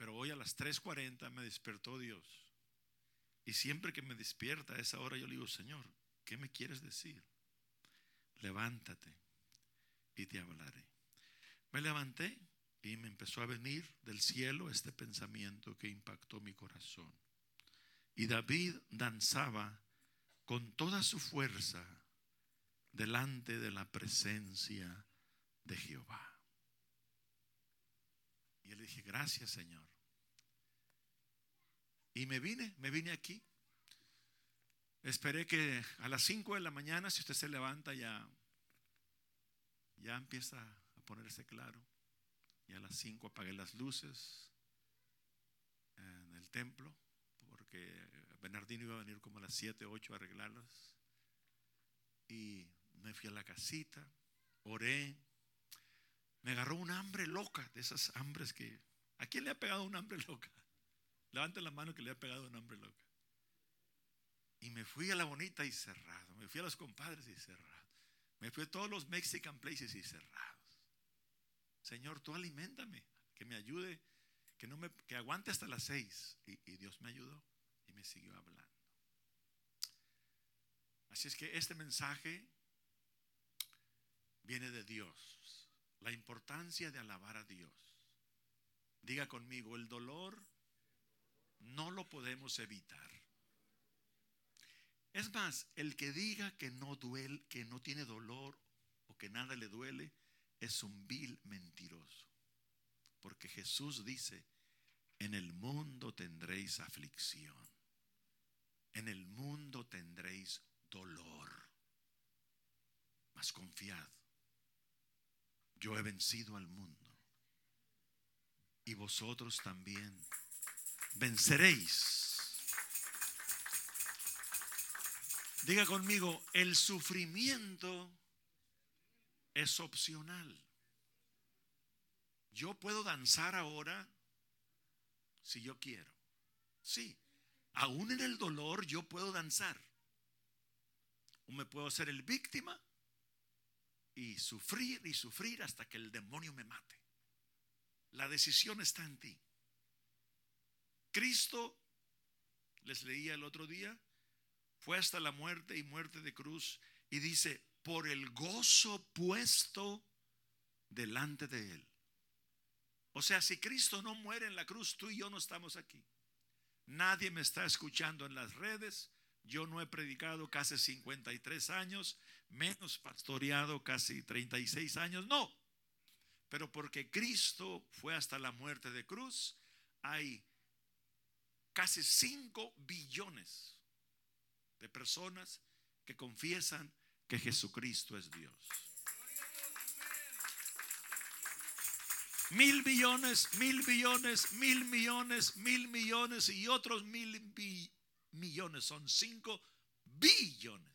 Pero hoy a las 3.40 me despertó Dios. Y siempre que me despierta a esa hora yo le digo, Señor, ¿qué me quieres decir? Levántate y te hablaré. Me levanté y me empezó a venir del cielo este pensamiento que impactó mi corazón. Y David danzaba con toda su fuerza delante de la presencia de Jehová. Y le dije, gracias Señor. Y me vine, me vine aquí. Esperé que a las 5 de la mañana, si usted se levanta, ya, ya empieza a ponerse claro. Y a las 5 apagué las luces en el templo, porque Bernardino iba a venir como a las 7, 8 a arreglarlas. Y me fui a la casita, oré. Me agarró un hambre loca, de esas hambres que... ¿A quién le ha pegado un hambre loca? Levante la mano que le ha pegado un hambre loca. Y me fui a la bonita y cerrado. Me fui a los compadres y cerrado. Me fui a todos los Mexican places y cerrados. Señor, tú alimentame, que me ayude, que, no me, que aguante hasta las seis. Y, y Dios me ayudó y me siguió hablando. Así es que este mensaje viene de Dios. La importancia de alabar a Dios. Diga conmigo, el dolor no lo podemos evitar. Es más, el que diga que no duele, que no tiene dolor o que nada le duele, es un vil mentiroso. Porque Jesús dice, en el mundo tendréis aflicción. En el mundo tendréis dolor. Mas confiad, yo he vencido al mundo. Y vosotros también venceréis. Diga conmigo, el sufrimiento es opcional. Yo puedo danzar ahora si yo quiero. Sí, aún en el dolor yo puedo danzar. O me puedo hacer el víctima y sufrir y sufrir hasta que el demonio me mate. La decisión está en ti. Cristo, les leía el otro día, fue hasta la muerte y muerte de cruz y dice, por el gozo puesto delante de él. O sea, si Cristo no muere en la cruz, tú y yo no estamos aquí. Nadie me está escuchando en las redes. Yo no he predicado casi 53 años, menos pastoreado casi 36 años. No. Pero porque Cristo fue hasta la muerte de cruz, hay casi 5 billones de personas que confiesan que Jesucristo es Dios. Mil billones, mil billones, mil millones, mil millones y otros mil millones. Son cinco billones.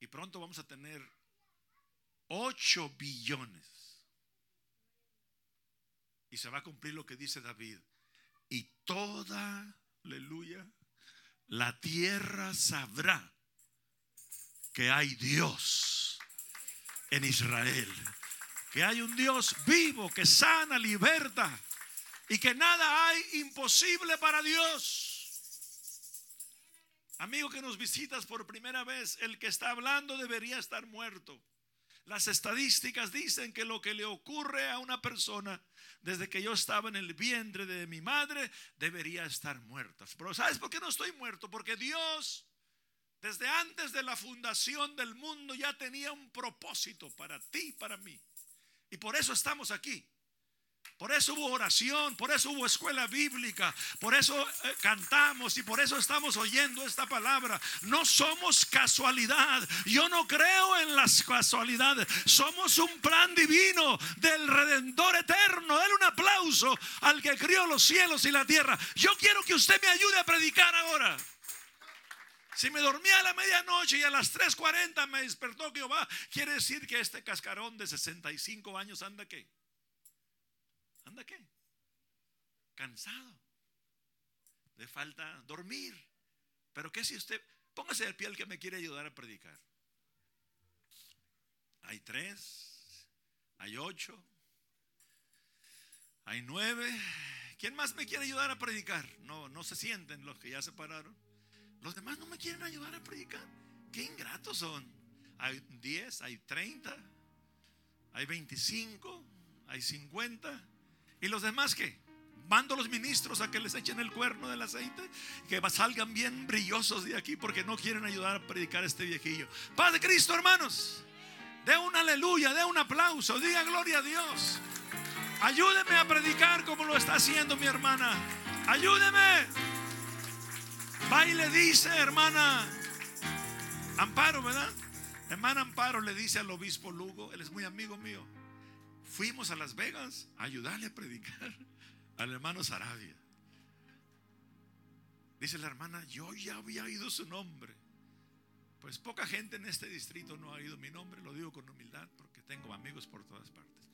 Y pronto vamos a tener ocho billones. Y se va a cumplir lo que dice David. Y toda, aleluya, la tierra sabrá que hay Dios en Israel. Que hay un Dios vivo que sana, liberta y que nada hay imposible para Dios. Amigo que nos visitas por primera vez, el que está hablando debería estar muerto. Las estadísticas dicen que lo que le ocurre a una persona desde que yo estaba en el vientre de mi madre debería estar muerta. Pero ¿sabes por qué no estoy muerto? Porque Dios desde antes de la fundación del mundo ya tenía un propósito para ti y para mí. Y por eso estamos aquí. Por eso hubo oración, por eso hubo escuela bíblica, por eso eh, cantamos y por eso estamos oyendo esta palabra. No somos casualidad. Yo no creo en las casualidades. Somos un plan divino del Redentor eterno. Dale un aplauso al que crió los cielos y la tierra. Yo quiero que usted me ayude a predicar ahora. Si me dormía a la medianoche y a las 3.40 me despertó Jehová, quiere decir que este cascarón de 65 años anda qué? ¿Anda qué? Cansado. Le falta dormir. Pero ¿qué si usted, póngase de pie el que me quiere ayudar a predicar? Hay tres, hay ocho, hay nueve. ¿Quién más me quiere ayudar a predicar? No, no se sienten los que ya se pararon. Los demás no me quieren ayudar a predicar. Qué ingratos son. Hay 10, hay 30, hay 25, hay 50. ¿Y los demás qué? Mando a los ministros a que les echen el cuerno del aceite, que salgan bien brillosos de aquí porque no quieren ayudar a predicar a este viejillo. Paz de Cristo, hermanos. De un aleluya, de un aplauso, diga gloria a Dios. Ayúdeme a predicar como lo está haciendo mi hermana. Ayúdeme. Va y le dice, hermana Amparo, ¿verdad? Hermana Amparo le dice al obispo Lugo, él es muy amigo mío. Fuimos a Las Vegas a ayudarle a predicar al hermano Sarabia. Dice la hermana, yo ya había oído su nombre. Pues poca gente en este distrito no ha oído mi nombre, lo digo con humildad porque tengo amigos por todas partes.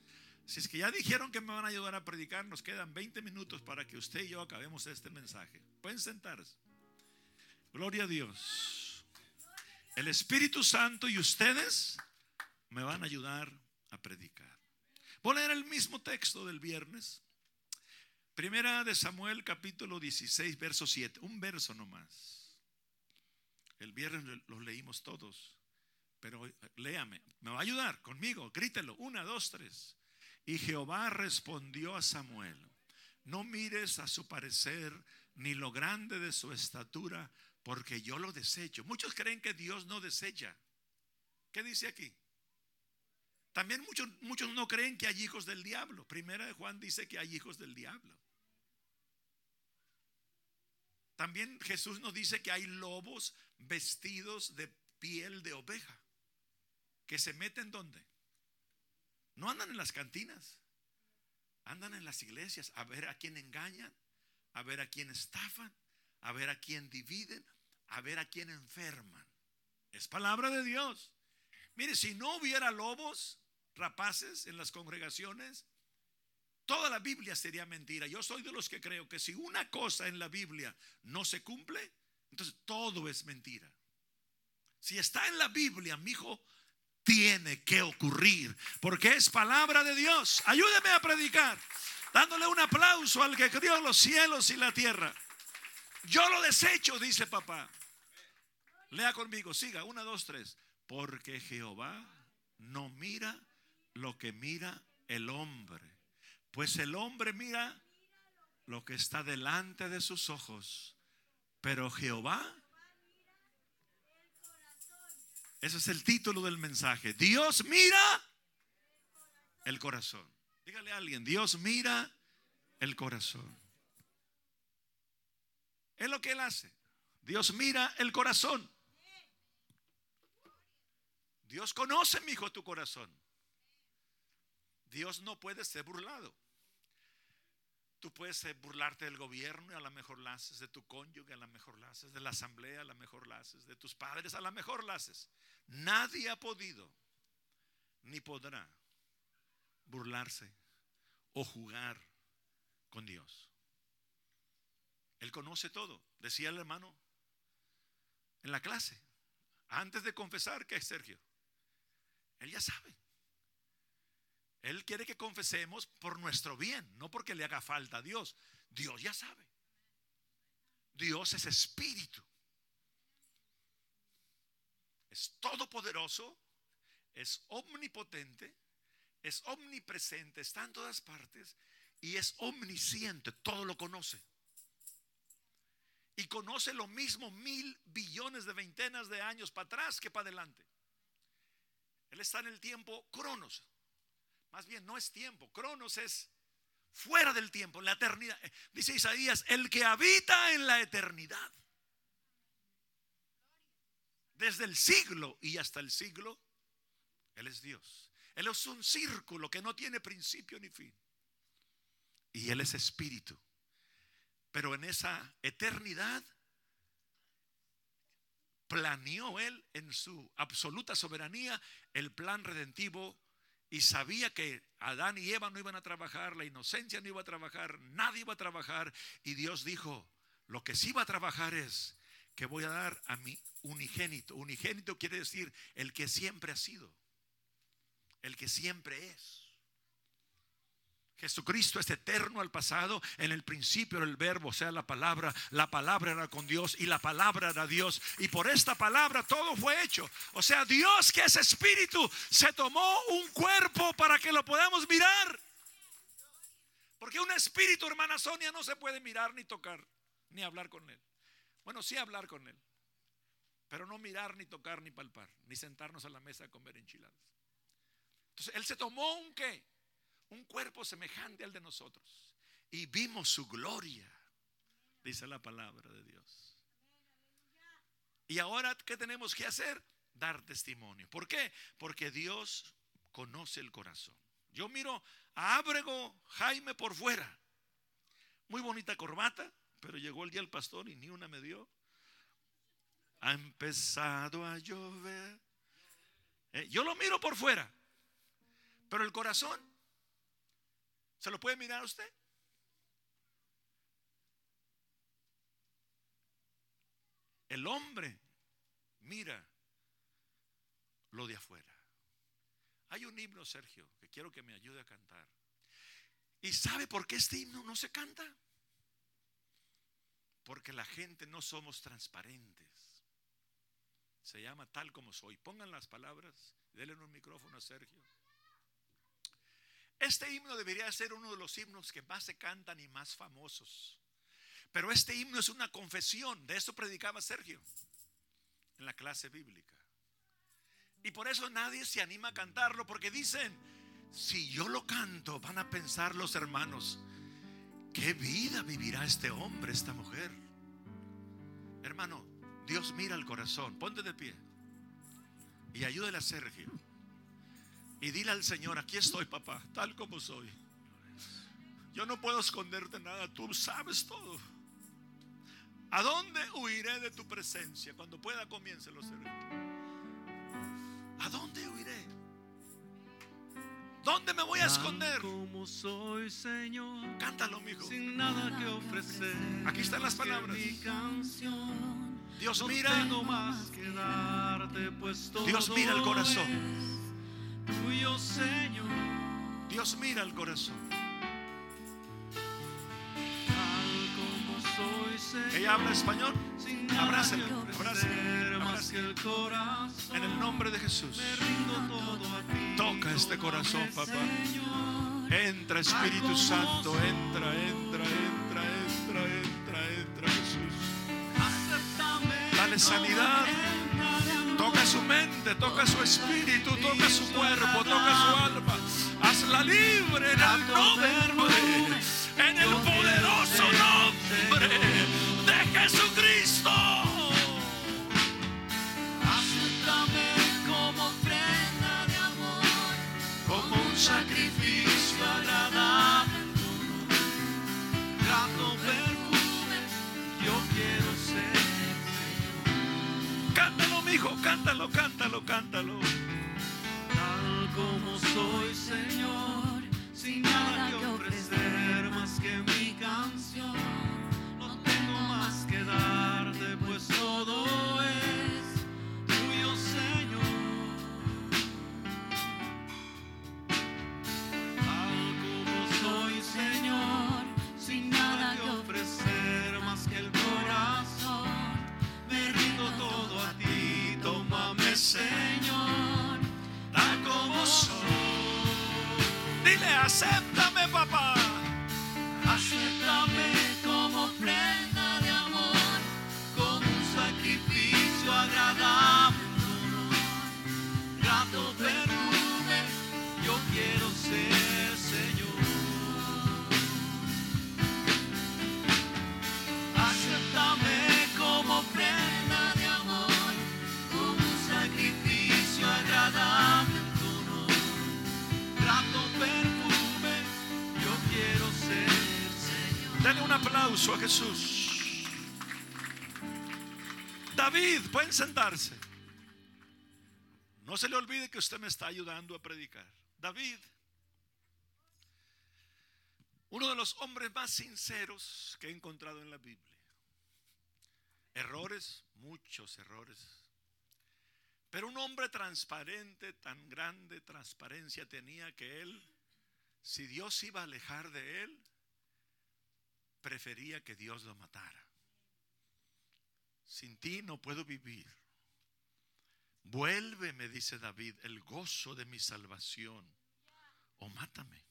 Si es que ya dijeron que me van a ayudar a predicar, nos quedan 20 minutos para que usted y yo acabemos este mensaje. Pueden sentarse. Gloria a Dios. El Espíritu Santo y ustedes me van a ayudar a predicar. Voy a leer el mismo texto del viernes. Primera de Samuel capítulo 16, verso 7. Un verso nomás. El viernes lo leímos todos. Pero léame. Me va a ayudar conmigo. Grítelo. Una, dos, tres. Y Jehová respondió a Samuel. No mires a su parecer ni lo grande de su estatura, porque yo lo desecho. Muchos creen que Dios no desecha. ¿Qué dice aquí? También muchos, muchos no creen que hay hijos del diablo. Primera de Juan dice que hay hijos del diablo. También Jesús nos dice que hay lobos vestidos de piel de oveja. Que se meten donde? No andan en las cantinas. Andan en las iglesias a ver a quién engañan, a ver a quién estafan, a ver a quién dividen, a ver a quién enferman. Es palabra de Dios. Mire, si no hubiera lobos rapaces en las congregaciones, toda la Biblia sería mentira. Yo soy de los que creo que si una cosa en la Biblia no se cumple, entonces todo es mentira. Si está en la Biblia, mi hijo, tiene que ocurrir, porque es palabra de Dios. Ayúdeme a predicar, dándole un aplauso al que creó los cielos y la tierra. Yo lo desecho, dice papá. Lea conmigo, siga, una, dos, tres. Porque Jehová no mira lo que mira el hombre, pues el hombre mira lo que está delante de sus ojos, pero Jehová, ese es el título del mensaje, Dios mira el corazón. Dígale a alguien, Dios mira el corazón. Es lo que Él hace. Dios mira el corazón. Dios conoce, mi hijo, tu corazón. Dios no puede ser burlado. Tú puedes burlarte del gobierno y a lo mejor la haces, de tu cónyuge a lo mejor la haces, de la asamblea a lo mejor la haces, de tus padres a lo mejor la haces. Nadie ha podido ni podrá burlarse o jugar con Dios. Él conoce todo. Decía el hermano en la clase, antes de confesar que es Sergio. Él ya sabe. Él quiere que confesemos por nuestro bien, no porque le haga falta a Dios. Dios ya sabe. Dios es espíritu. Es todopoderoso, es omnipotente, es omnipresente, está en todas partes y es omnisciente, todo lo conoce y conoce lo mismo mil billones de veintenas de años para atrás que para adelante. Él está en el tiempo cronos. Más bien no es tiempo, cronos es fuera del tiempo, la eternidad. Dice Isaías, el que habita en la eternidad. Desde el siglo y hasta el siglo, Él es Dios. Él es un círculo que no tiene principio ni fin. Y Él es espíritu. Pero en esa eternidad planeó él en su absoluta soberanía el plan redentivo y sabía que Adán y Eva no iban a trabajar, la inocencia no iba a trabajar, nadie iba a trabajar y Dios dijo, lo que sí va a trabajar es que voy a dar a mi unigénito. Unigénito quiere decir el que siempre ha sido, el que siempre es. Jesucristo es eterno al pasado. En el principio era el verbo, o sea, la palabra. La palabra era con Dios y la palabra era Dios. Y por esta palabra todo fue hecho. O sea, Dios que es espíritu se tomó un cuerpo para que lo podamos mirar. Porque un espíritu, hermana Sonia, no se puede mirar ni tocar, ni hablar con él. Bueno, sí hablar con él. Pero no mirar, ni tocar, ni palpar, ni sentarnos a la mesa a comer enchiladas. Entonces, él se tomó un qué? Un cuerpo semejante al de nosotros. Y vimos su gloria, dice la palabra de Dios. Y ahora, ¿qué tenemos que hacer? Dar testimonio. ¿Por qué? Porque Dios conoce el corazón. Yo miro a Ábrego Jaime por fuera. Muy bonita corbata, pero llegó el día del pastor y ni una me dio. Ha empezado a llover. Eh, yo lo miro por fuera, pero el corazón ¿Se lo puede mirar usted? El hombre mira lo de afuera. Hay un himno, Sergio, que quiero que me ayude a cantar. ¿Y sabe por qué este himno no se canta? Porque la gente no somos transparentes. Se llama tal como soy. Pongan las palabras. Denle un micrófono a Sergio. Este himno debería ser uno de los himnos que más se cantan y más famosos. Pero este himno es una confesión. De eso predicaba Sergio en la clase bíblica. Y por eso nadie se anima a cantarlo porque dicen, si yo lo canto, van a pensar los hermanos, ¿qué vida vivirá este hombre, esta mujer? Hermano, Dios mira el corazón. Ponte de pie y ayúdale a Sergio. Y dile al Señor, aquí estoy papá, tal como soy. Yo no puedo esconderte nada, tú sabes todo. ¿A dónde huiré de tu presencia? Cuando pueda comience los ¿A dónde huiré? ¿Dónde me voy a esconder? Como soy, Señor. Cántalo, mijo. Sin nada que ofrecer. Aquí están las palabras. Dios mira. pues Dios mira el corazón. Señor. Dios mira el corazón. Ella habla español. Abrázalo, En el nombre de Jesús. Toca este corazón, papá. Entra Espíritu Santo, entra, entra, entra, entra, entra, entra, Jesús. Dale sanidad. Toca su mente, toca su espíritu, cuerpo, toca su alma. Hazla libre en el nombre, en el poderoso nombre de Jesucristo. Acéptame como ofrenda de amor, como un sacrificio agradable. Grato perfume, yo quiero ser. Cántalo, mijo, cántalo, cántalo, cántalo. Como soy, Señor, sin nada que Dile, un aplauso a Jesús. David, pueden sentarse. No se le olvide que usted me está ayudando a predicar. David, uno de los hombres más sinceros que he encontrado en la Biblia. Errores, muchos errores. Pero un hombre transparente, tan grande transparencia tenía que él si Dios iba a alejar de él, prefería que Dios lo matara. Sin ti no puedo vivir. Vuelve, me dice David, el gozo de mi salvación. O mátame.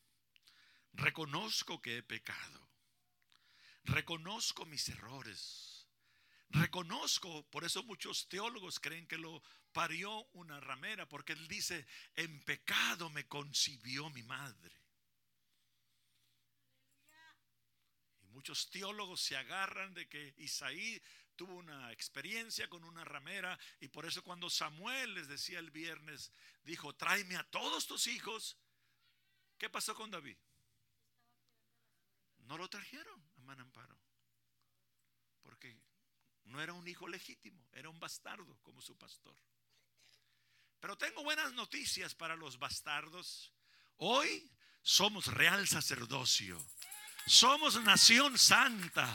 Reconozco que he pecado. Reconozco mis errores. Reconozco, por eso muchos teólogos creen que lo parió una ramera, porque él dice, en pecado me concibió mi madre. Muchos teólogos se agarran de que Isaí tuvo una experiencia con una ramera y por eso cuando Samuel les decía el viernes, dijo, tráeme a todos tus hijos. ¿Qué pasó con David? No lo trajeron a Manamparo. Porque no era un hijo legítimo, era un bastardo como su pastor. Pero tengo buenas noticias para los bastardos. Hoy somos real sacerdocio. Somos nación santa.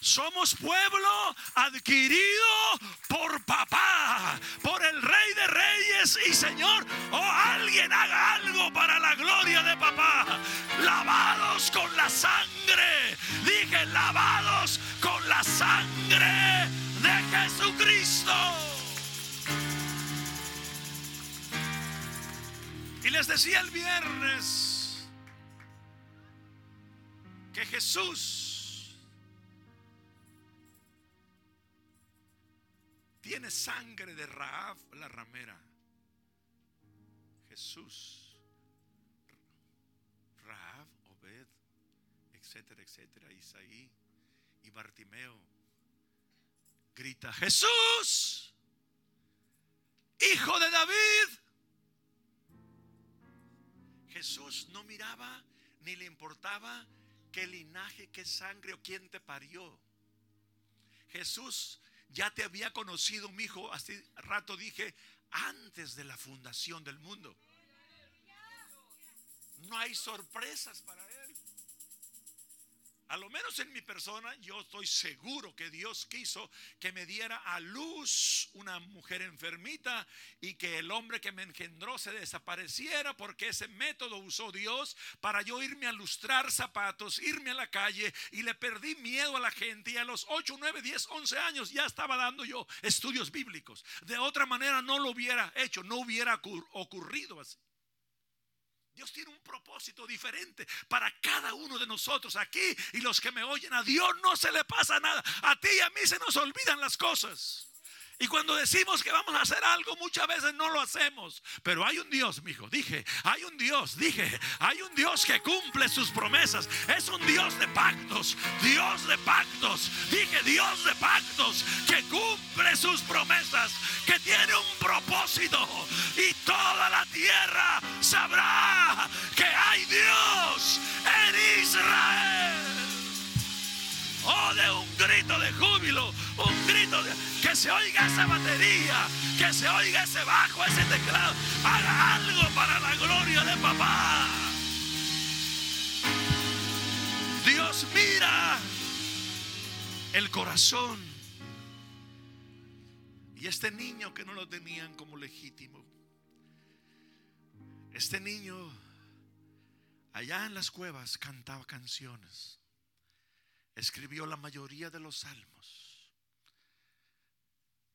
Somos pueblo adquirido por papá, por el rey de reyes y señor. O alguien haga algo para la gloria de papá. Lavados con la sangre. Dije, lavados con la sangre de Jesucristo. Y les decía el viernes que Jesús tiene sangre de Raab la ramera. Jesús, Raab, Obed, etcétera, etcétera, Isaí y Bartimeo grita, Jesús, hijo de David, Jesús no miraba ni le importaba qué linaje, qué sangre o quién te parió. Jesús ya te había conocido, mi hijo, hace rato dije, antes de la fundación del mundo. No hay sorpresas para él. A lo menos en mi persona, yo estoy seguro que Dios quiso que me diera a luz una mujer enfermita y que el hombre que me engendró se desapareciera porque ese método usó Dios para yo irme a lustrar zapatos, irme a la calle y le perdí miedo a la gente y a los 8, 9, 10, 11 años ya estaba dando yo estudios bíblicos. De otra manera no lo hubiera hecho, no hubiera ocurrido así. Dios tiene un propósito diferente para cada uno de nosotros aquí y los que me oyen. A Dios no se le pasa nada. A ti y a mí se nos olvidan las cosas. Y cuando decimos que vamos a hacer algo, muchas veces no lo hacemos. Pero hay un Dios, mi hijo. Dije, hay un Dios, dije, hay un Dios que cumple sus promesas. Es un Dios de pactos, Dios de pactos. Dije, Dios de pactos que cumple sus promesas, que tiene un propósito. Y toda la tierra sabrá que hay Dios en Israel. Oh, de un grito de júbilo, un grito de que se oiga esa batería, que se oiga ese bajo, ese teclado. Haga algo para la gloria de papá. Dios mira el corazón. Y este niño que no lo tenían como legítimo, este niño allá en las cuevas cantaba canciones escribió la mayoría de los salmos.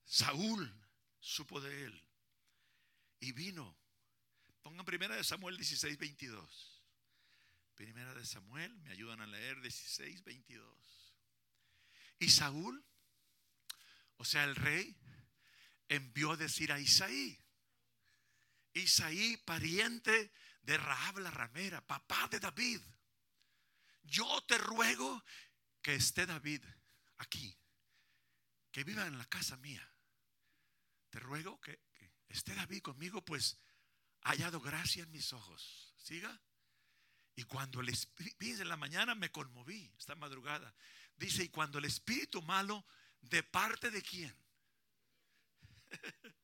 Saúl supo de él y vino. Pongan primera de Samuel 16, 22. Primera de Samuel, me ayudan a leer 16, 22. Y Saúl, o sea, el rey, envió a decir a Isaí, Isaí, pariente de Rahab la ramera, papá de David, yo te ruego que esté David aquí, que viva en la casa mía. Te ruego que, esté David conmigo, pues ha hallado gracia en mis ojos. Siga. Y cuando el espíritu, en la mañana me conmoví, esta madrugada. Dice, y cuando el espíritu malo, ¿de parte de quién?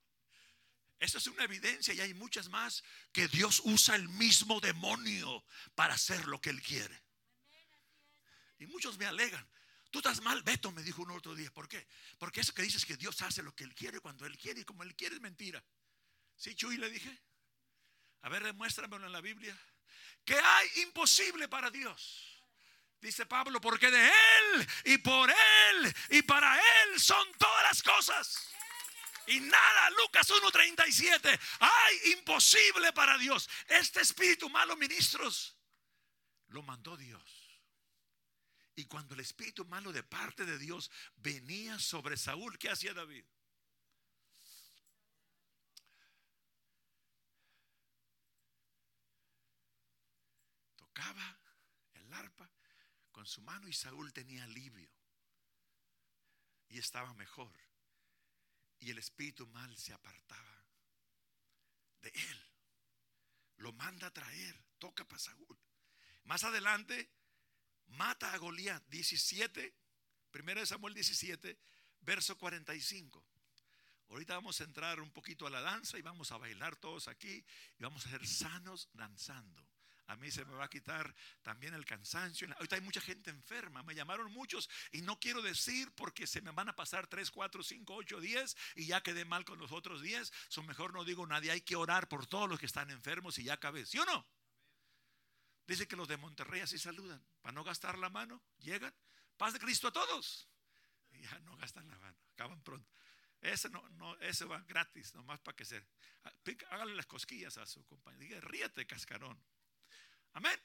Esa es una evidencia y hay muchas más que Dios usa el mismo demonio para hacer lo que Él quiere. Y muchos me alegan. Tú estás mal, Beto, me dijo un otro día. ¿Por qué? Porque eso que dices que Dios hace lo que Él quiere cuando Él quiere y como Él quiere es mentira. ¿Sí, Chuy? Le dije. A ver, demuéstramelo en la Biblia. que hay imposible para Dios. Dice Pablo, porque de Él y por Él y para Él son todas las cosas. Y nada, Lucas 1.37, hay imposible para Dios. Este espíritu malo, ministros, lo mandó Dios. Y cuando el espíritu malo de parte de Dios venía sobre Saúl, ¿qué hacía David? Tocaba el arpa con su mano y Saúl tenía alivio. Y estaba mejor. Y el espíritu mal se apartaba de él. Lo manda a traer, toca para Saúl. Más adelante, mata a Goliat 17, 1 Samuel 17, verso 45. Ahorita vamos a entrar un poquito a la danza y vamos a bailar todos aquí y vamos a ser sanos danzando. A mí se me va a quitar también el cansancio. Ahorita hay mucha gente enferma. Me llamaron muchos y no quiero decir porque se me van a pasar 3, 4, 5, 8, 10 y ya quedé mal con los otros 10. Son mejor no digo nadie. Hay que orar por todos los que están enfermos y ya acabé. ¿Sí o no? Dice que los de Monterrey así saludan. Para no gastar la mano, llegan. Paz de Cristo a todos. Y ya no gastan la mano. Acaban pronto. Ese no, no, ese va gratis, nomás para que se. Hágale las cosquillas a su compañero. Diga, ríete, cascarón. Amén.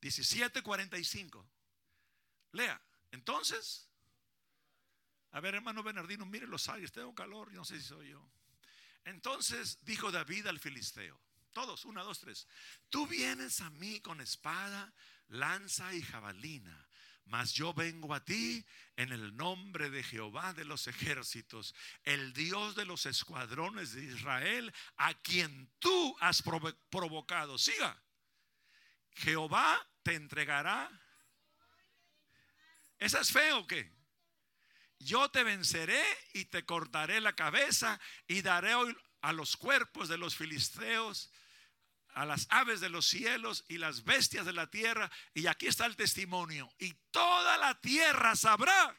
17:45. Lea. Entonces, a ver, hermano Bernardino, mire los aires, tengo calor, no sé si soy yo. Entonces dijo David al filisteo, todos, una, dos, tres, tú vienes a mí con espada, lanza y jabalina, mas yo vengo a ti en el nombre de Jehová de los ejércitos, el Dios de los escuadrones de Israel, a quien tú has provocado. Siga. Jehová te entregará. ¿Esa es fe o qué? Yo te venceré y te cortaré la cabeza y daré a los cuerpos de los filisteos a las aves de los cielos y las bestias de la tierra. Y aquí está el testimonio. Y toda la tierra sabrá.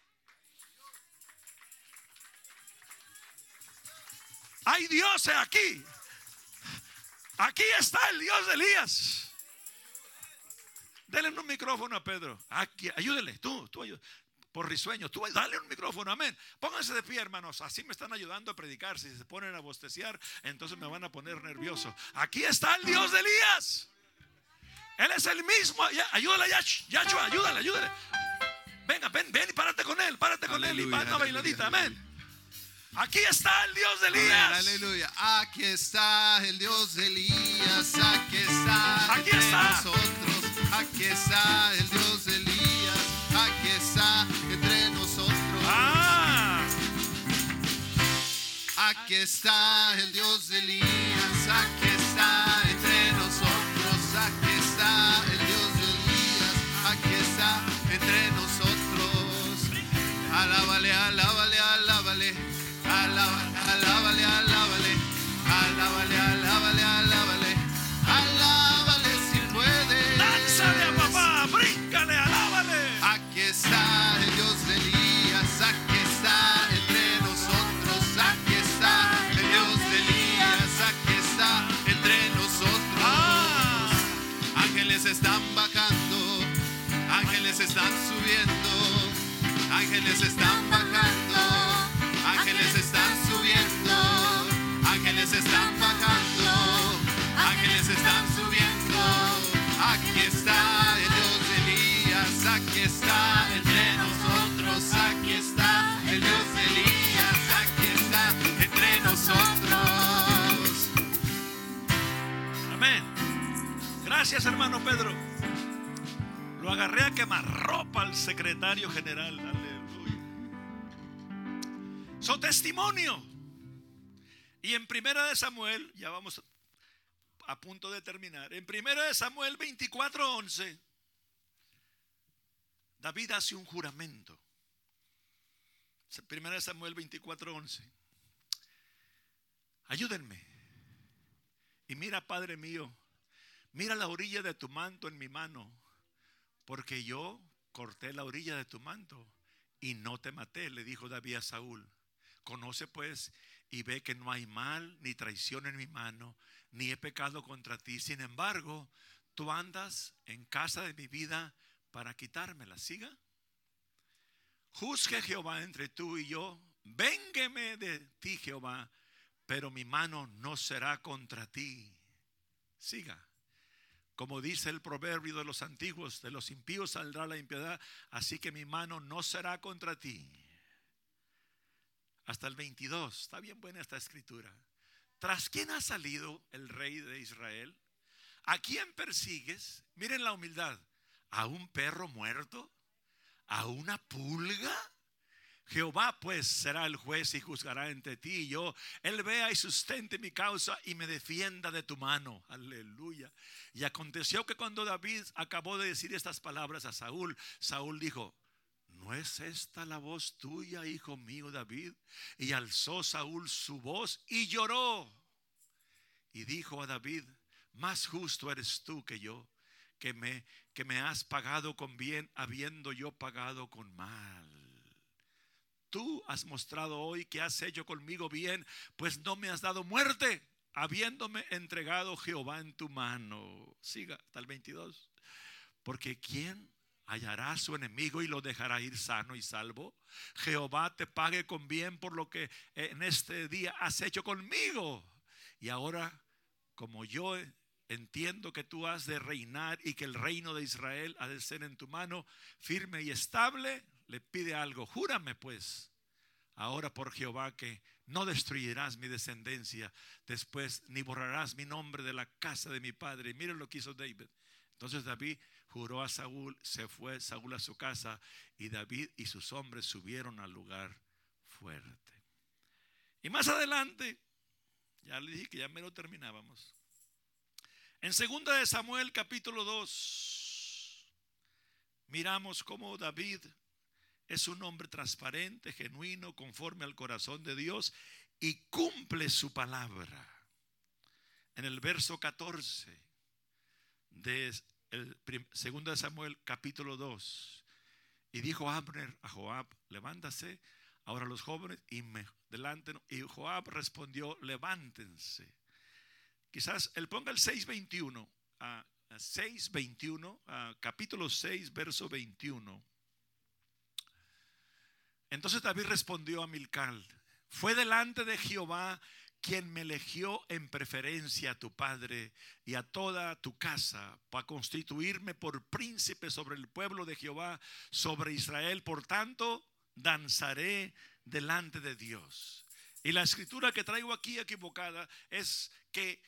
Hay dioses aquí. Aquí está el Dios de Elías. Denle un micrófono a Pedro. Aquí, ayúdele, tú, tú ayúdale por risueño. Tú dale un micrófono, amén. Pónganse de pie, hermanos. Así me están ayudando a predicar. Si se ponen a bosteciar, entonces me van a poner nervioso. Aquí está el Dios de Elías. Él es el mismo. ayúdale, Yachua, ayúdale, ayúdale. Venga, ven, ven y párate con él, párate con él y para una bailadita, amén. Aquí está el Dios de Elías. aleluya. Aquí está el Dios de Elías. Aquí está. Aquí está. Nosotros. Aquí está el Dios Aquí está el Dios de Elías, aquí está entre nosotros, aquí está el Dios de Elías, aquí está entre nosotros. Alábale, alábale, ángeles están subiendo, ángeles están bajando, ángeles están subiendo, ángeles están bajando, ángeles están subiendo. Aquí está el Dios de Elías, aquí está entre nosotros, aquí está el Dios de Elías, aquí está entre nosotros. Amén. Gracias, hermano Pedro. Lo agarré a quemarropa al secretario general. Aleluya. Su testimonio. Y en primera de Samuel, ya vamos a punto de terminar. En primera de Samuel 24:11, David hace un juramento. Primera de Samuel 24:11. Ayúdenme. Y mira, Padre mío, mira la orilla de tu manto en mi mano, porque yo corté la orilla de tu manto y no te maté, le dijo David a Saúl. Conoce pues y ve que no hay mal ni traición en mi mano, ni he pecado contra ti. Sin embargo, tú andas en casa de mi vida para quitármela. Siga. Juzgue Jehová entre tú y yo. Véngueme de ti, Jehová, pero mi mano no será contra ti. Siga. Como dice el proverbio de los antiguos, de los impíos saldrá la impiedad, así que mi mano no será contra ti. Hasta el 22, está bien buena esta escritura. ¿Tras quién ha salido el rey de Israel? ¿A quién persigues? Miren la humildad. ¿A un perro muerto? ¿A una pulga? Jehová pues será el juez y juzgará entre ti y yo. Él vea y sustente mi causa y me defienda de tu mano. Aleluya. Y aconteció que cuando David acabó de decir estas palabras a Saúl, Saúl dijo, ¿no es esta la voz tuya, hijo mío David? Y alzó Saúl su voz y lloró. Y dijo a David, más justo eres tú que yo, que me, que me has pagado con bien, habiendo yo pagado con mal. Tú has mostrado hoy que has hecho conmigo bien, pues no me has dado muerte, habiéndome entregado Jehová en tu mano. Siga hasta el 22. Porque ¿quién hallará a su enemigo y lo dejará ir sano y salvo? Jehová te pague con bien por lo que en este día has hecho conmigo. Y ahora, como yo entiendo que tú has de reinar y que el reino de Israel ha de ser en tu mano firme y estable, le pide algo. Júrame pues, ahora por Jehová, que no destruirás mi descendencia después, ni borrarás mi nombre de la casa de mi padre. Y miren lo que hizo David. Entonces David juró a Saúl, se fue Saúl a su casa y David y sus hombres subieron al lugar fuerte. Y más adelante, ya le dije que ya me lo terminábamos. En segunda de Samuel capítulo 2 miramos cómo David es un hombre transparente, genuino, conforme al corazón de Dios y cumple su palabra. En el verso 14 de el segundo de Samuel capítulo 2 y dijo Abner a Joab, levántase ahora los jóvenes y me delante y Joab respondió, levántense. Quizás él ponga el 6:21 a 6:21 a capítulo 6 verso 21. Entonces David respondió a Milcal, fue delante de Jehová quien me eligió en preferencia a tu padre y a toda tu casa para constituirme por príncipe sobre el pueblo de Jehová, sobre Israel. Por tanto, danzaré delante de Dios. Y la escritura que traigo aquí equivocada es que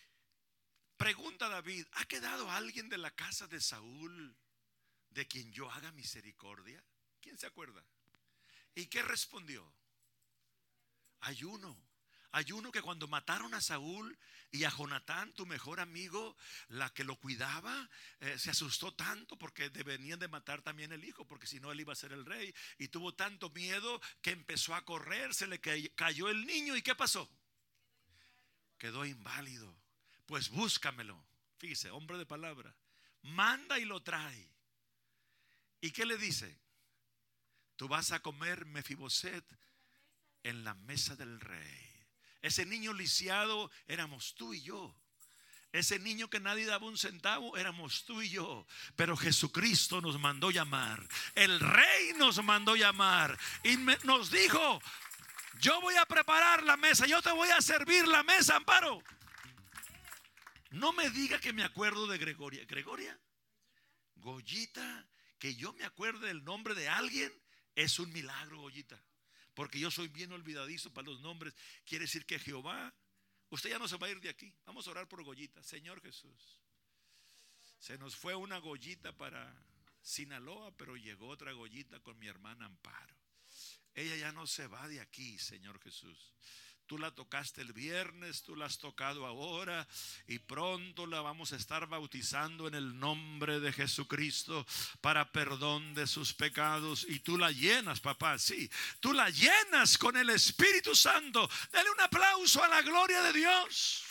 pregunta David, ¿ha quedado alguien de la casa de Saúl de quien yo haga misericordia? ¿Quién se acuerda? ¿Y qué respondió? Ayuno. Ayuno que cuando mataron a Saúl y a Jonatán, tu mejor amigo, la que lo cuidaba, eh, se asustó tanto porque venían de matar también el hijo, porque si no él iba a ser el rey. Y tuvo tanto miedo que empezó a correr, se le cayó el niño y ¿qué pasó? Quedó inválido. Pues búscamelo. Fíjese, hombre de palabra. Manda y lo trae. ¿Y qué le dice? Tú vas a comer Mefiboset en la mesa del rey. Ese niño lisiado éramos tú y yo. Ese niño que nadie daba un centavo éramos tú y yo. Pero Jesucristo nos mandó llamar. El rey nos mandó llamar. Y nos dijo, yo voy a preparar la mesa. Yo te voy a servir la mesa, Amparo. No me diga que me acuerdo de Gregoria. Gregoria, Goyita, que yo me acuerde del nombre de alguien es un milagro, Goyita. Porque yo soy bien olvidadizo para los nombres. Quiere decir que Jehová, usted ya no se va a ir de aquí. Vamos a orar por Goyita. Señor Jesús. Se nos fue una Goyita para Sinaloa, pero llegó otra Goyita con mi hermana Amparo. Ella ya no se va de aquí, Señor Jesús. Tú la tocaste el viernes, tú la has tocado ahora y pronto la vamos a estar bautizando en el nombre de Jesucristo para perdón de sus pecados. Y tú la llenas, papá, sí, tú la llenas con el Espíritu Santo. Dale un aplauso a la gloria de Dios.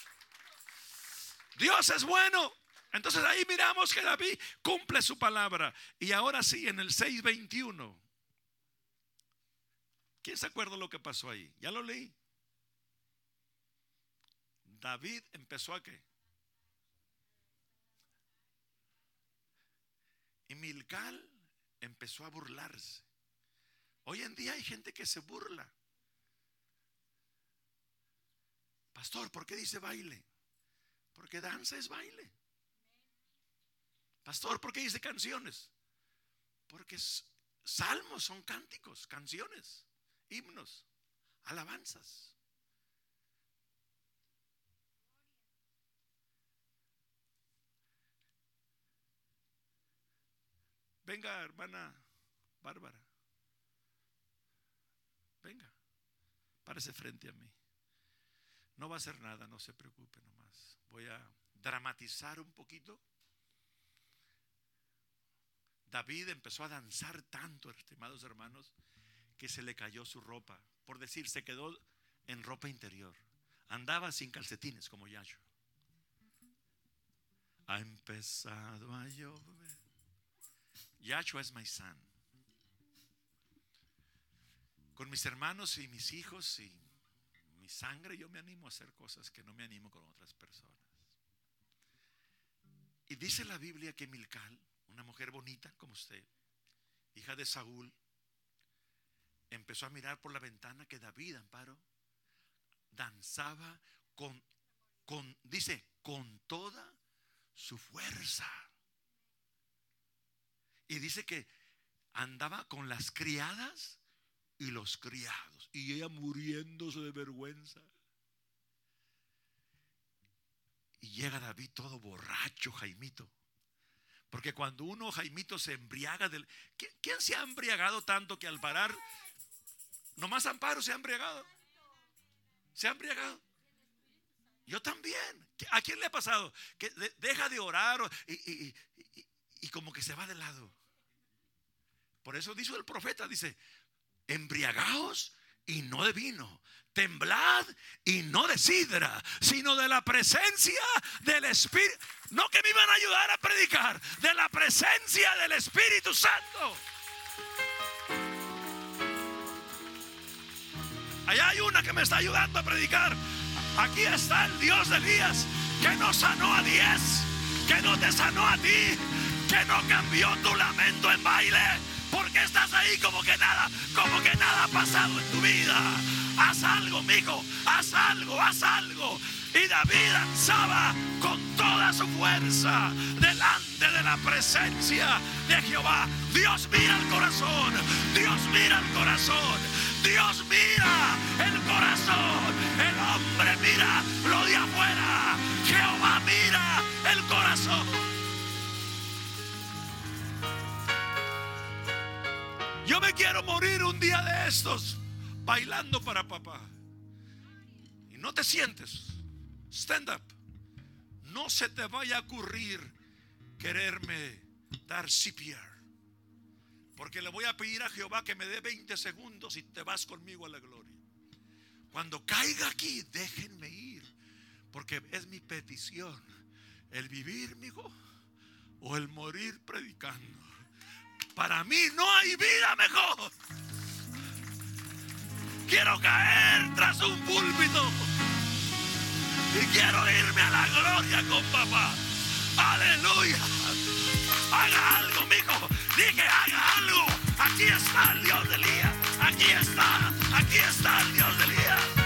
Dios es bueno. Entonces ahí miramos que David cumple su palabra. Y ahora sí, en el 6.21. ¿Quién se acuerda lo que pasó ahí? Ya lo leí. David empezó a qué? Y Milcal empezó a burlarse. Hoy en día hay gente que se burla. Pastor, ¿por qué dice baile? Porque danza es baile. Pastor, ¿por qué dice canciones? Porque salmos son cánticos, canciones, himnos, alabanzas. Venga, hermana Bárbara. Venga, párese frente a mí. No va a hacer nada, no se preocupe nomás. Voy a dramatizar un poquito. David empezó a danzar tanto, estimados hermanos, que se le cayó su ropa. Por decir, se quedó en ropa interior. Andaba sin calcetines como Yahshua. Ha empezado a llover. Yahshua es my son. Con mis hermanos y mis hijos y mi sangre yo me animo a hacer cosas que no me animo con otras personas. Y dice la Biblia que Milcal, una mujer bonita como usted, hija de Saúl, empezó a mirar por la ventana que David, Amparo, danzaba con, con dice, con toda su fuerza. Y dice que andaba con las criadas y los criados. Y ella muriéndose de vergüenza. Y llega David todo borracho, Jaimito. Porque cuando uno, Jaimito, se embriaga del... ¿Quién, quién se ha embriagado tanto que al parar... Nomás Amparo se ha embriagado. Se ha embriagado. Yo también. ¿A quién le ha pasado? Que de- deja de orar y- y- como que se va de lado. Por eso dijo el profeta, dice, embriagaos y no de vino, temblad y no de sidra, sino de la presencia del Espíritu. No que me iban a ayudar a predicar, de la presencia del Espíritu Santo. Allá hay una que me está ayudando a predicar. Aquí está el Dios de Elías que nos sanó a diez, que no te sanó a ti, que no cambió tu lamento en baile. Porque estás ahí como que nada, como que nada ha pasado en tu vida. Haz algo, mijo, haz algo, haz algo. Y David danzaba con toda su fuerza delante de la presencia de Jehová. Dios mira el corazón, Dios mira el corazón, Dios mira el corazón. El hombre mira lo de afuera, Jehová mira el corazón. Yo me quiero morir un día de estos bailando para papá. Y no te sientes. Stand up. No se te vaya a ocurrir quererme dar CPR. Porque le voy a pedir a Jehová que me dé 20 segundos y te vas conmigo a la gloria. Cuando caiga aquí, déjenme ir. Porque es mi petición. El vivir, mijo, o el morir predicando. Para mí no hay vida mejor. Quiero caer tras un púlpito. Y quiero irme a la gloria con papá. Aleluya. Haga algo, mijo. Dije, haga algo. Aquí está el Dios de Elías. Aquí está. Aquí está el Dios de Elías.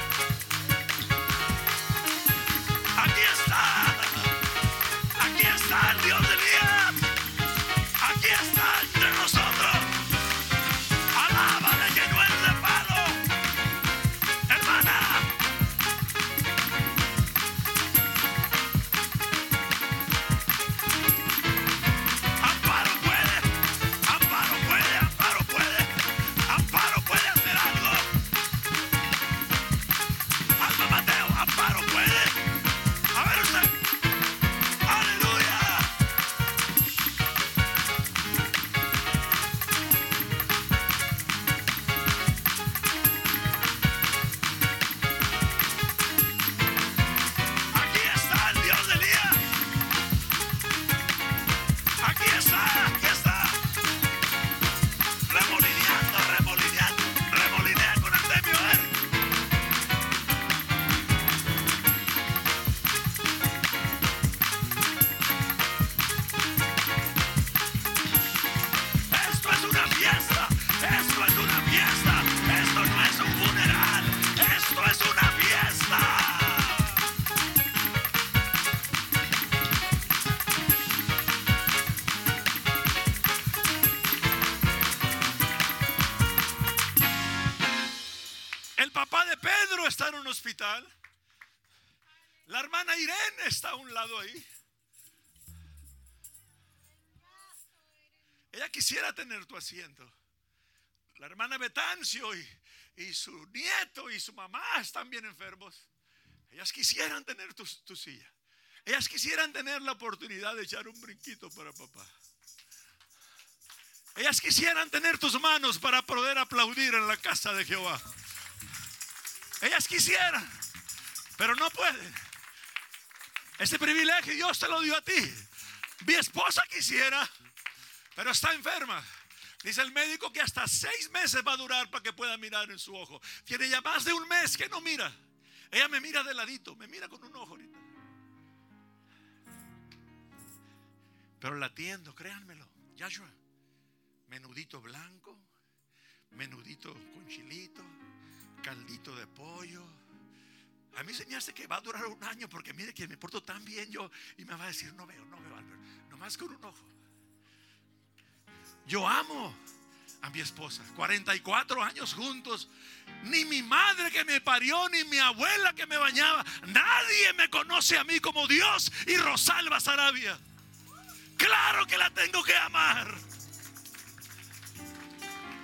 Irene está a un lado ahí. Ella quisiera tener tu asiento. La hermana Betancio y, y su nieto y su mamá están bien enfermos. Ellas quisieran tener tu silla. Ellas quisieran tener la oportunidad de echar un brinquito para papá. Ellas quisieran tener tus manos para poder aplaudir en la casa de Jehová. Ellas quisieran, pero no pueden. Ese privilegio Dios te lo dio a ti. Mi esposa quisiera, pero está enferma. Dice el médico que hasta seis meses va a durar para que pueda mirar en su ojo. Tiene ya más de un mes que no mira. Ella me mira de ladito, me mira con un ojo ahorita. Pero la atiendo, créanmelo. Yahshua, menudito blanco, menudito con chilito, caldito de pollo. A mí se me hace que va a durar un año porque mire que me porto tan bien yo y me va a decir, no veo, no veo, Albert, nomás con un ojo. Yo amo a mi esposa, 44 años juntos. Ni mi madre que me parió, ni mi abuela que me bañaba. Nadie me conoce a mí como Dios y Rosalba Sarabia. Claro que la tengo que amar.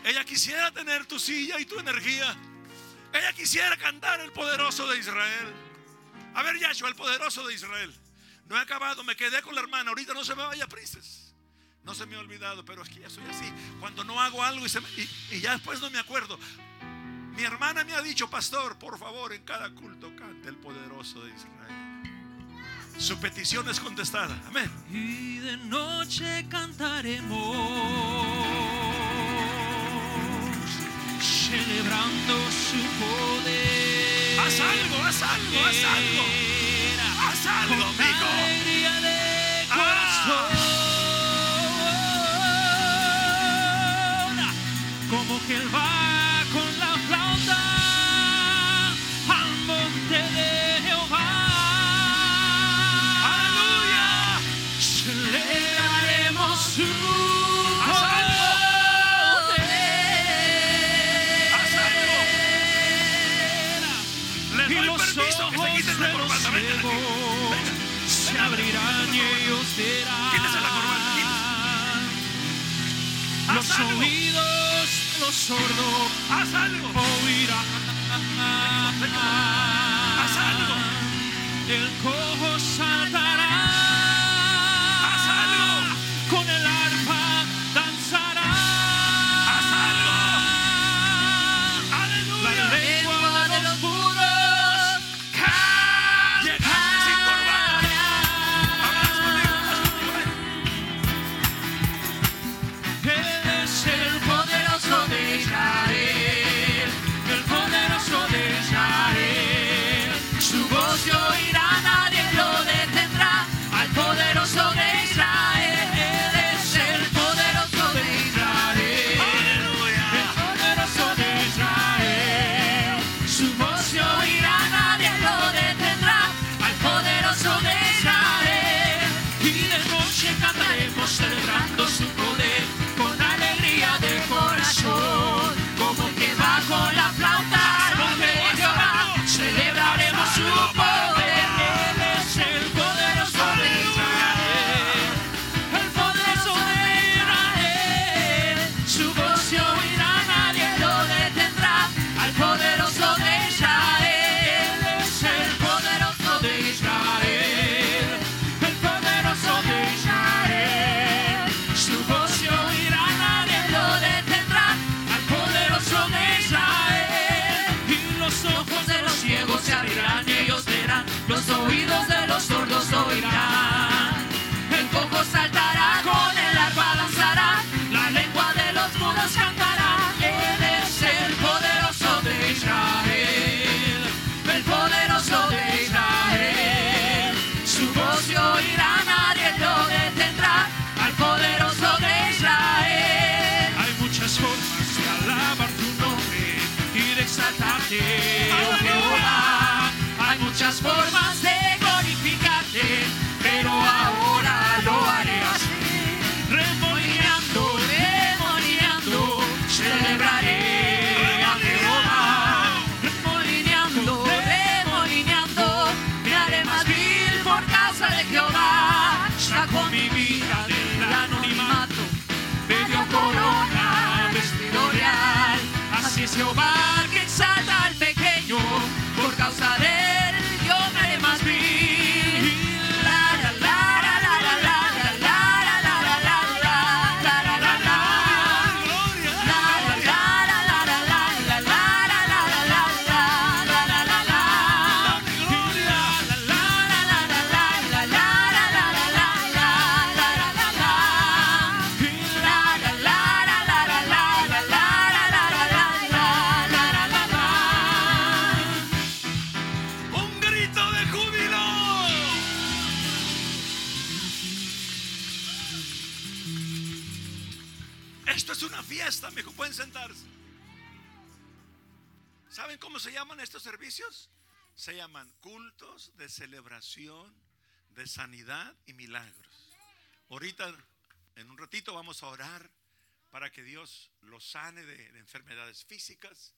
Ella quisiera tener tu silla y tu energía. Ella quisiera cantar el poderoso de Israel. A ver, Yahshua, el poderoso de Israel. No he acabado, me quedé con la hermana. Ahorita no se me vaya, Princess. No se me ha olvidado, pero es que ya soy así. Cuando no hago algo y- y ya después no me acuerdo. Mi hermana me ha dicho, pastor, por favor, en cada culto cante el poderoso de Israel. Su petición es contestada. Amén. Y de noche cantaremos, celebrando su poder. Haz algo, haz algo, haz algo. Haz algo, amigo. Ah. como que él va quiten la de los corbata. Vengan aquí. ciegos se abrirán y ellos verán. Los oídos de los sordos Haz algo. oirán. Haz algo. El cojo saltará. 酒吧 vamos a orar para que Dios los sane de, de enfermedades físicas,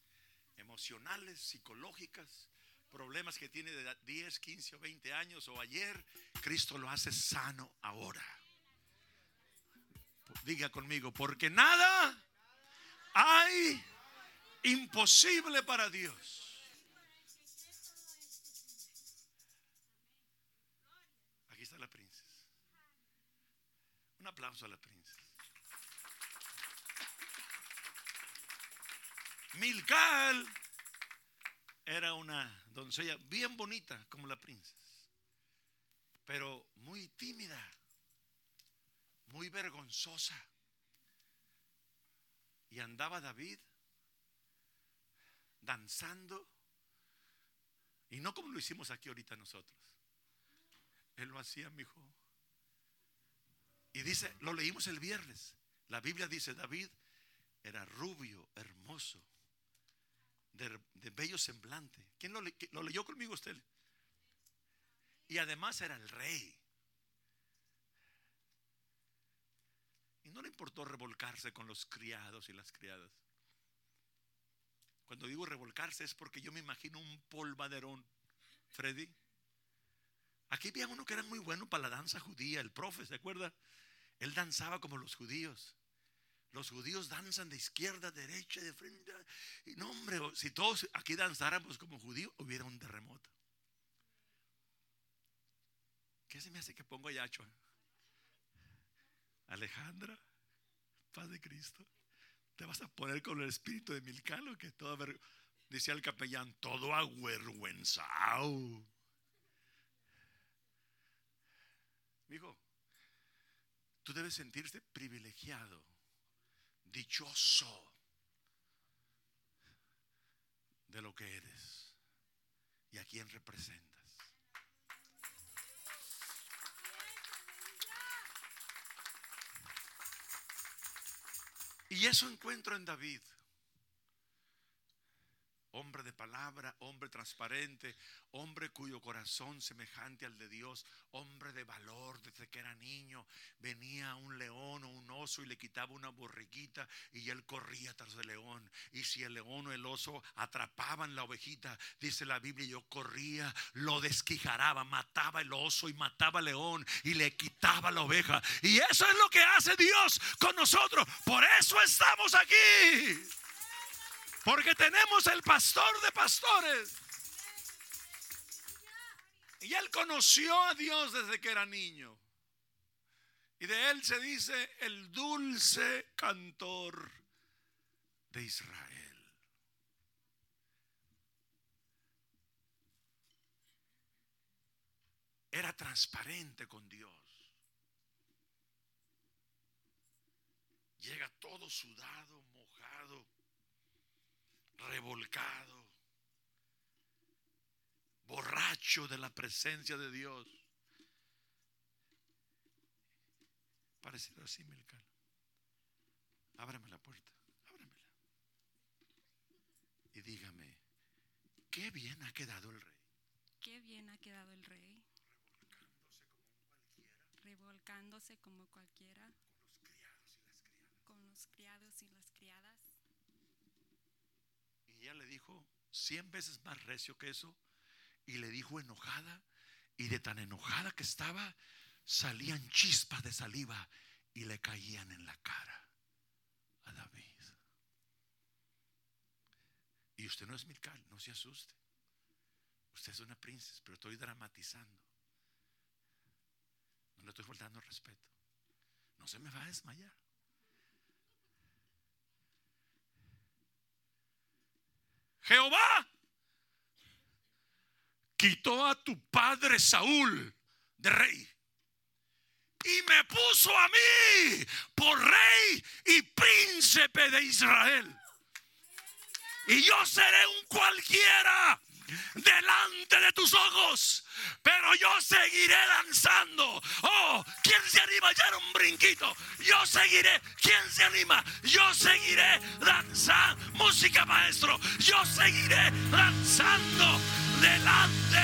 emocionales, psicológicas, problemas que tiene de 10, 15 o 20 años o ayer, Cristo lo hace sano ahora. Diga conmigo, porque nada hay imposible para Dios. Aquí está la princesa. Un aplauso a la princesa. Milcal era una doncella bien bonita como la princesa, pero muy tímida, muy vergonzosa. Y andaba David danzando, y no como lo hicimos aquí ahorita nosotros. Él lo hacía, mi hijo. Y dice, lo leímos el viernes. La Biblia dice, David era rubio, hermoso, de, bello semblante. ¿Quién lo leyó conmigo usted? Y además era el rey. Y no le importó revolcarse con los criados y las criadas. Cuando digo revolcarse es porque yo me imagino un polvaderón, Freddy. Aquí había uno que era muy bueno para la danza judía, el profe, ¿se acuerda? Él danzaba como los judíos. Los judíos danzan de izquierda derecha, de frente. Y no, hombre, si todos aquí danzáramos como judíos, hubiera un terremoto. ¿Qué se me hace que pongo a Yachua? Alejandra, paz de Cristo. Te vas a poner con el espíritu de Milcalo, que todo aver- decía el capellán, todo avergüenzado. Hijo, tú debes sentirte privilegiado, dichoso de lo que eres y a quién representas. Y eso encuentro en David. Hombre de palabra, hombre transparente, hombre cuyo corazón semejante al de Dios, hombre de valor desde que era niño. Venía un león o un oso y le quitaba una borriquita y él corría tras el león. Y si el león o el oso atrapaban la ovejita, dice la Biblia, yo corría, lo desquijaraba, mataba el oso y mataba al león y le quitaba la oveja. Y eso es lo que hace Dios con nosotros. Por eso estamos aquí. Porque tenemos el pastor de pastores. Y él conoció a Dios desde que era niño. Y de él se dice el dulce cantor de Israel. Era transparente con Dios. Llega todo sudado, revolcado, borracho de la presencia de Dios. Parecido así, Milcal. Ábrame la puerta, ábramela. Y dígame, qué bien ha quedado el rey. Qué bien ha quedado el rey, revolcándose como cualquiera, con los criados y las criadas. Y ella le dijo cien veces más recio que eso. Y le dijo enojada. Y de tan enojada que estaba, salían chispas de saliva y le caían en la cara a David. Usted no es Milcal, no se asuste. Usted es una princesa, pero estoy dramatizando. No le estoy faltando respeto. No se me va a desmayar. Jehová quitó a tu padre Saúl de rey y me puso a mí por rey y príncipe de Israel. Y yo seré un cualquiera delante de tus ojos, yo seguiré danzando. Oh, ¿quién se anima a echar un brinquito? Yo seguiré. ¿Quién se anima? Yo seguiré danzando. Música maestro, yo seguiré danzando delante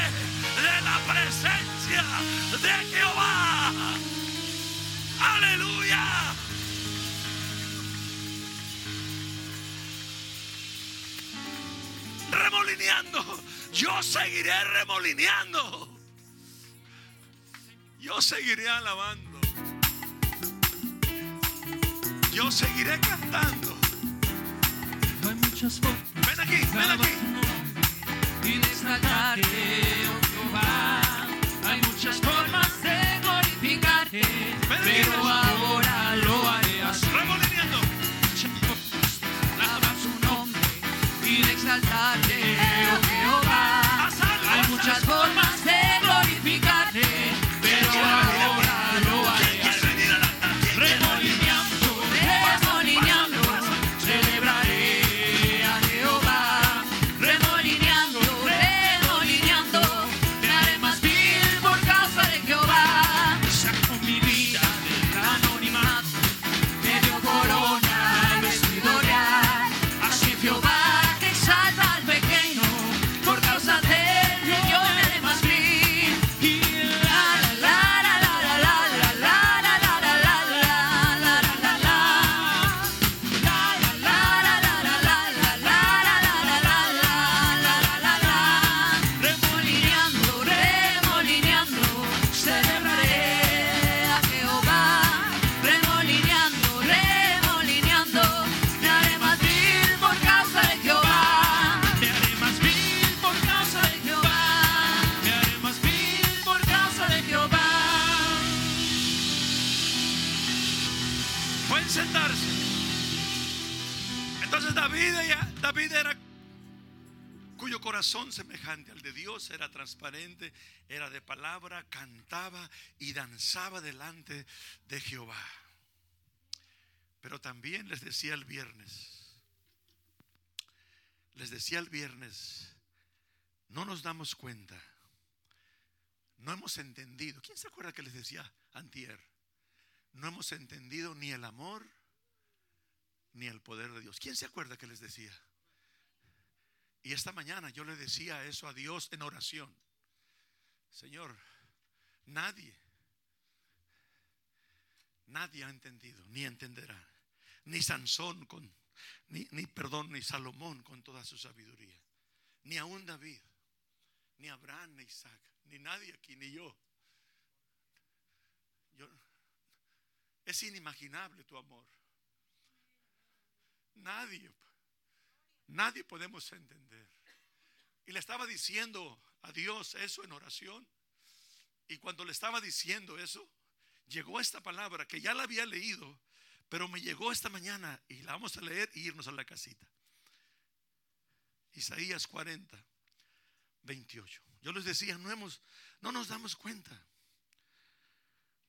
de la presencia de Jehová. Aleluya. Remolineando. Yo seguiré remolineando. Yo seguiré alabando. Yo seguiré cantando. Hay muchas Ven aquí, ven aquí. y de exaltarte, oh Jehová. Hay muchas formas corazón semejante al de Dios era transparente, era de palabra, cantaba y danzaba delante de Jehová. Pero también les decía el viernes, les decía el viernes, no nos damos cuenta, no hemos entendido. ¿Quién se acuerda que les decía antier? no hemos entendido ni el amor ni el poder de Dios. ¿Quién se acuerda que les decía? Y esta mañana yo le decía eso a Dios en oración. Señor, nadie, nadie ha entendido, ni entenderá. Ni Sansón con, ni, ni perdón, ni Salomón con toda su sabiduría. Ni aún David, ni Abraham, ni Isaac, ni nadie aquí, ni yo. Yo, es inimaginable tu amor. Nadie, nadie podemos entender. Y le estaba diciendo a Dios eso en oración. Y cuando le estaba diciendo eso, llegó esta palabra que ya la había leído, pero me llegó esta mañana y la vamos a leer y irnos a la casita. Isaías 40, 28. Yo les decía, no, hemos, no nos damos cuenta.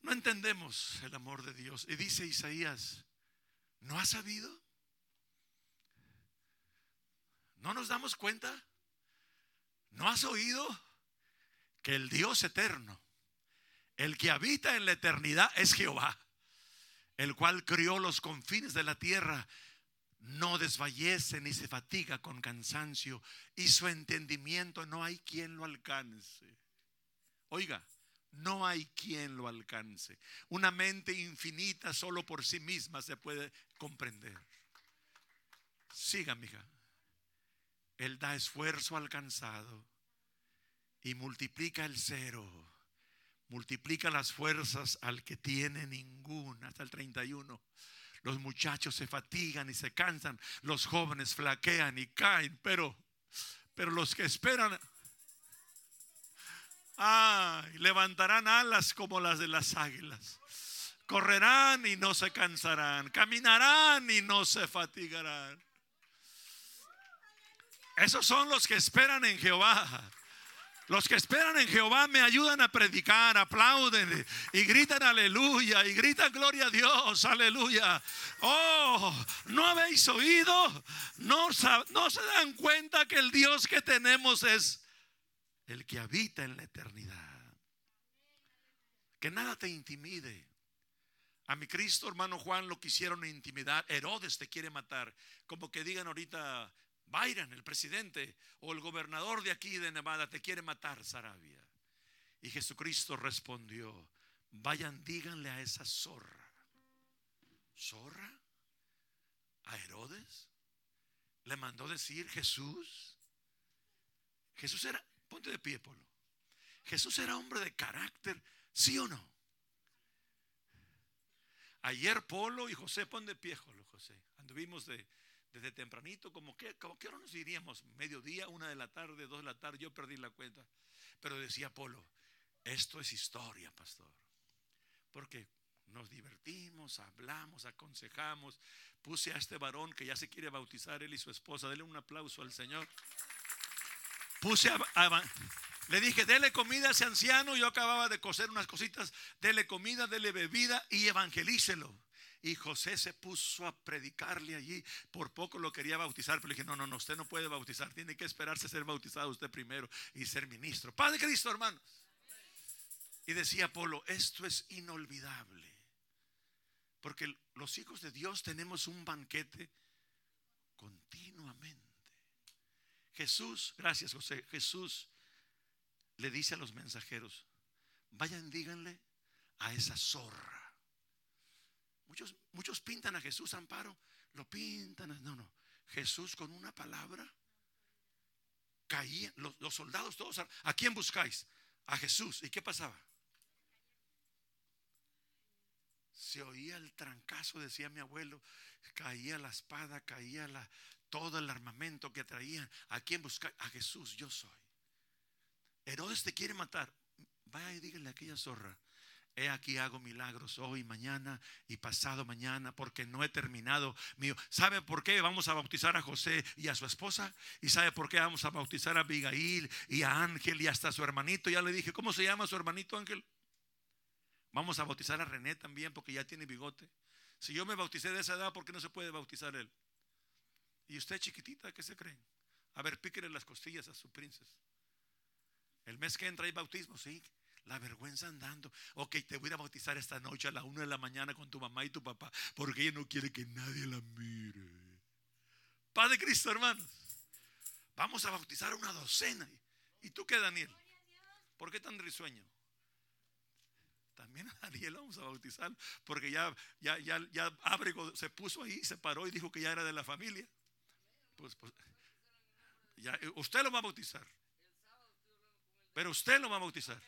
No entendemos el amor de Dios. Y dice Isaías, ¿no has sabido? ¿No nos damos cuenta? ¿No has oído que el Dios eterno, el que habita en la eternidad es Jehová, el cual crió los confines de la tierra, no desfallece ni se fatiga con cansancio y su entendimiento no hay quien lo alcance. Oiga, no hay quien lo alcance. Una mente infinita solo por sí misma se puede comprender. Siga, mija. Él da esfuerzo alcanzado y multiplica el cero. Multiplica las fuerzas al que tiene ninguna. Hasta el 31. Los muchachos se fatigan y se cansan. Los jóvenes flaquean y caen. Pero Pero los que esperan, ay, levantarán alas como las de las águilas. Correrán y no se cansarán. Caminarán y no se fatigarán. Esos son los que esperan en Jehová. Los que esperan en Jehová me ayudan a predicar, aplauden y gritan aleluya y gritan gloria a Dios, aleluya. Oh, ¿no habéis oído? ¿No, se dan cuenta que el Dios que tenemos es el que habita en la eternidad? Que nada te intimide. A mi Cristo, hermano Juan, lo quisieron intimidar. Herodes te quiere matar. Como que digan ahorita, Byron, el presidente o el gobernador de aquí de Nevada, te quiere matar, Sarabia. Y Jesucristo respondió, vayan, díganle a esa zorra. ¿Zorra? ¿A Herodes? ¿Le mandó decir Jesús? Jesús era, ponte de pie, Polo. Jesús era hombre de carácter, ¿sí o no? Ayer Polo y José, pon de pie, José. Anduvimos de, desde tempranito, como que, como que ahora nos iríamos, mediodía, una de la tarde, dos de la tarde, yo perdí la cuenta. Pero decía Polo, esto es historia, pastor. Porque nos divertimos, hablamos, aconsejamos. Puse a este varón que ya se quiere bautizar, él y su esposa. Dele un aplauso al Señor. Puse a, le dije, dele comida a ese anciano. Yo acababa de coser unas cositas. Dele comida, dele bebida y evangelícelo. Y José se puso a predicarle allí. Por poco lo quería bautizar, pero le dije, no, no, no, usted no puede bautizar. Tiene que esperarse a ser bautizado usted primero y ser ministro. Padre Cristo, hermanos. Y decía Polo, esto es inolvidable. Porque los hijos de Dios tenemos un banquete continuamente. Jesús, gracias José, Jesús le dice a los mensajeros, vayan, díganle a esa zorra. Muchos, pintan a Jesús, Amparo, lo pintan, no, no. Jesús con una palabra caían, los, soldados todos, ¿a- ¿a quién buscáis? A Jesús. ¿Y qué pasaba? Se oía el trancazo, decía mi abuelo, caía la espada, caía la, todo el armamento que traían. ¿A quién buscar? A Jesús, yo soy. Herodes te quiere matar. Vaya y dígale a aquella zorra. He aquí hago milagros hoy, mañana y pasado mañana, porque no he terminado mío. ¿Sabe por qué vamos a bautizar a José y a su esposa? ¿Y sabe por qué vamos a bautizar a Abigail y a Ángel y hasta a su hermanito? Ya le dije, ¿cómo se llama su hermanito Ángel? Vamos a bautizar a René también, porque ya tiene bigote. Si yo me bauticé de esa edad, ¿por qué no se puede bautizar él? Y usted chiquitita, ¿qué se creen? A ver, píquele las costillas a su princesa. El mes que entra hay bautismo, sí. La vergüenza andando. Ok, te voy a bautizar esta noche a la una de la mañana con tu mamá y tu papá, porque ella no quiere que nadie la mire. Padre Cristo, hermanos. Vamos a bautizar a una docena. ¿Y tú qué, Daniel? ¿Por qué tan risueño? También a Daniel vamos a bautizar, porque ya, ya, ya, ya Ábrego se puso ahí, se paró y dijo que ya era de la familia. Pues, pues, ya, eh, usted lo va a bautizar. Pero usted lo va a bautizar.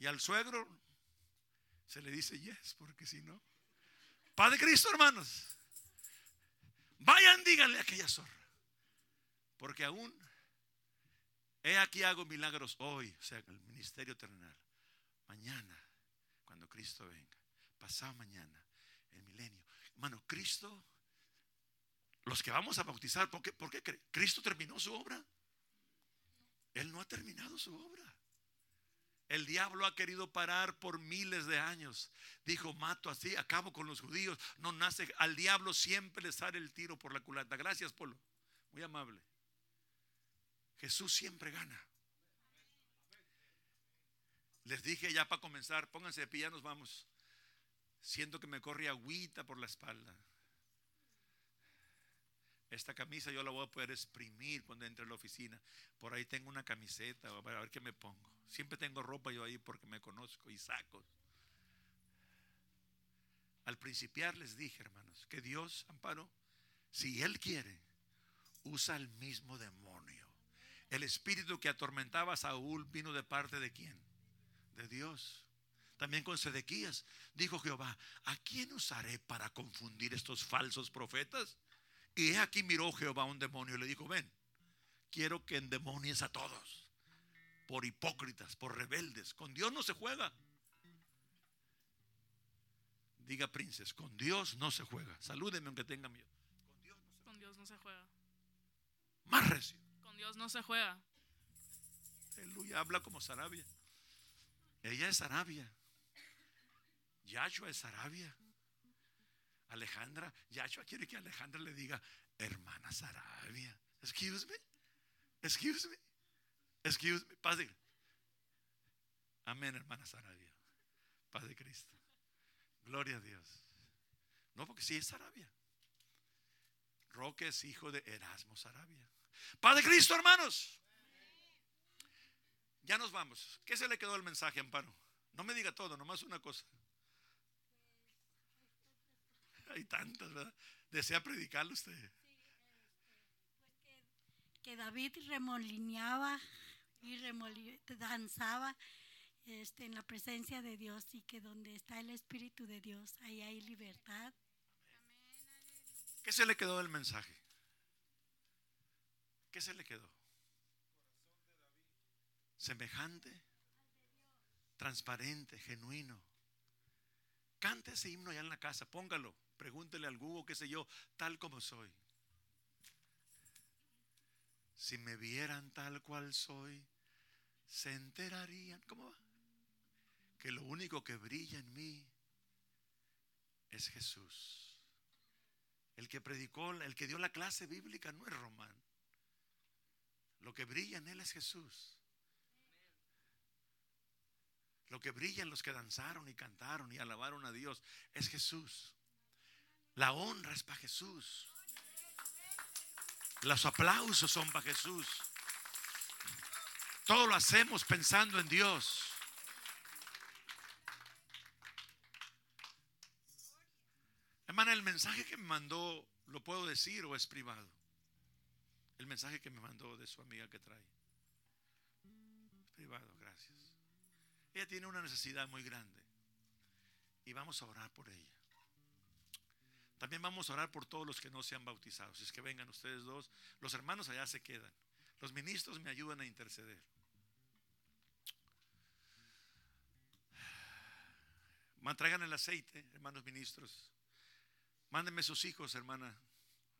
Y al suegro se le dice yes, porque si no. Padre Cristo, hermanos. Vayan, díganle a aquella zorra. Porque aún he aquí hago milagros hoy, o sea, el ministerio terrenal. Mañana, cuando Cristo venga. Pasado mañana, el milenio. Hermano, Cristo, los que vamos a bautizar, ¿por qué, por qué? Cristo terminó su obra? Él no ha terminado su obra. El diablo ha querido parar por miles de años. Dijo, mato así, acabo con los judíos. No nace, al diablo siempre le sale el tiro por la culata. Gracias, Polo. Muy amable. Jesús siempre gana. Les dije ya para comenzar, pónganse de pie, ya nos vamos. Siento que me corre agüita por la espalda. Esta camisa yo la voy a poder exprimir cuando entre a la oficina. Por ahí tengo una camiseta, a ver, ver qué me pongo. Siempre tengo ropa yo ahí porque me conozco y sacos. Al principiar les dije, hermanos, que Dios, amparo, si Él quiere, usa el mismo demonio. El espíritu que atormentaba a Saúl vino de parte de quién? De Dios. También con Sedequías dijo Jehová, ¿a quién usaré para confundir estos falsos profetas? Y aquí miró Jehová a un demonio y le dijo, ven, quiero que endemonies a todos. Por hipócritas, por rebeldes. Con Dios no se juega. Diga, princes, con Dios no se juega. Salúdeme aunque tenga miedo. Con Dios no se juega. Más recio. Con Dios no se juega. Aleluya, habla como Sarabia. Ella es Sarabia. Yahshua es Sarabia. Alejandra, Yahshua quiere que Alejandra le diga, hermana Sarabia. Excuse me. Excuse me. Excuse me. Paz de Amén, hermana Sarabia. Paz de Cristo. Gloria a Dios. No, porque sí es Sarabia. Roque es hijo de Erasmo Sarabia. Paz de Cristo, hermanos. Ya nos vamos. ¿Qué se le quedó el mensaje, Amparo? No me diga todo, nomás una cosa. Hay tantas, ¿verdad? ¿Desea predicarlo usted? que David remolineaba y remoli- danzaba este, en la presencia de Dios y que donde está el Espíritu de Dios, ahí hay libertad. ¿Qué se le quedó del mensaje? ¿Qué se le quedó? Semejante, transparente, genuino. Cante ese himno allá en la casa, póngalo, pregúntele al Google, qué sé yo, tal como soy. Si me vieran tal cual soy, se enterarían, ¿cómo va? Que lo único que brilla en mí es Jesús. El que predicó, el que dio la clase bíblica no es Román. Lo que brilla en él es Jesús. Lo que brilla en los que danzaron y cantaron y alabaron a Dios es Jesús. La honra es para Jesús. Los aplausos son para Jesús. Todo lo hacemos pensando en Dios. Hermana, el mensaje que me mandó, ¿lo puedo decir o es privado? El mensaje que me mandó de su amiga que trae. Privado, gracias. Ella tiene una necesidad muy grande y vamos a orar por ella. También vamos a orar por todos los que no se han bautizado. Si es que vengan ustedes dos, los hermanos allá se quedan. Los ministros me ayudan a interceder. Man, Traigan el aceite, hermanos ministros. Mándenme sus hijos, hermana.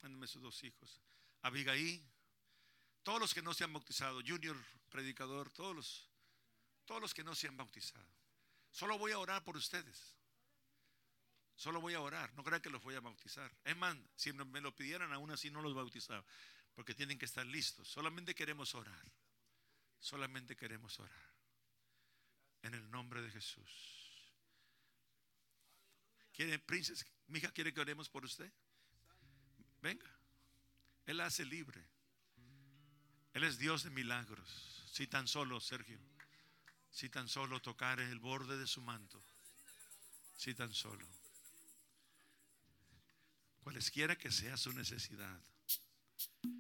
Mándenme sus dos hijos. Abigail, todos los que no se han bautizado, Junior, predicador, todos los, todos los que no se han bautizado. Solo voy a orar por ustedes. Solo voy a orar. No crean que los voy a bautizar. Es más, si me lo pidieran, aún así no los bautizaba. Porque tienen que estar listos. Solamente queremos orar. Solamente queremos orar. En el nombre de Jesús. ¿Quiere, princesa? Mi hija quiere que oremos por usted. Venga. Él hace libre. Él es Dios de milagros. Si tan solo, Sergio, si tan solo tocare el borde de su manto. Si tan solo cualesquiera que sea su necesidad.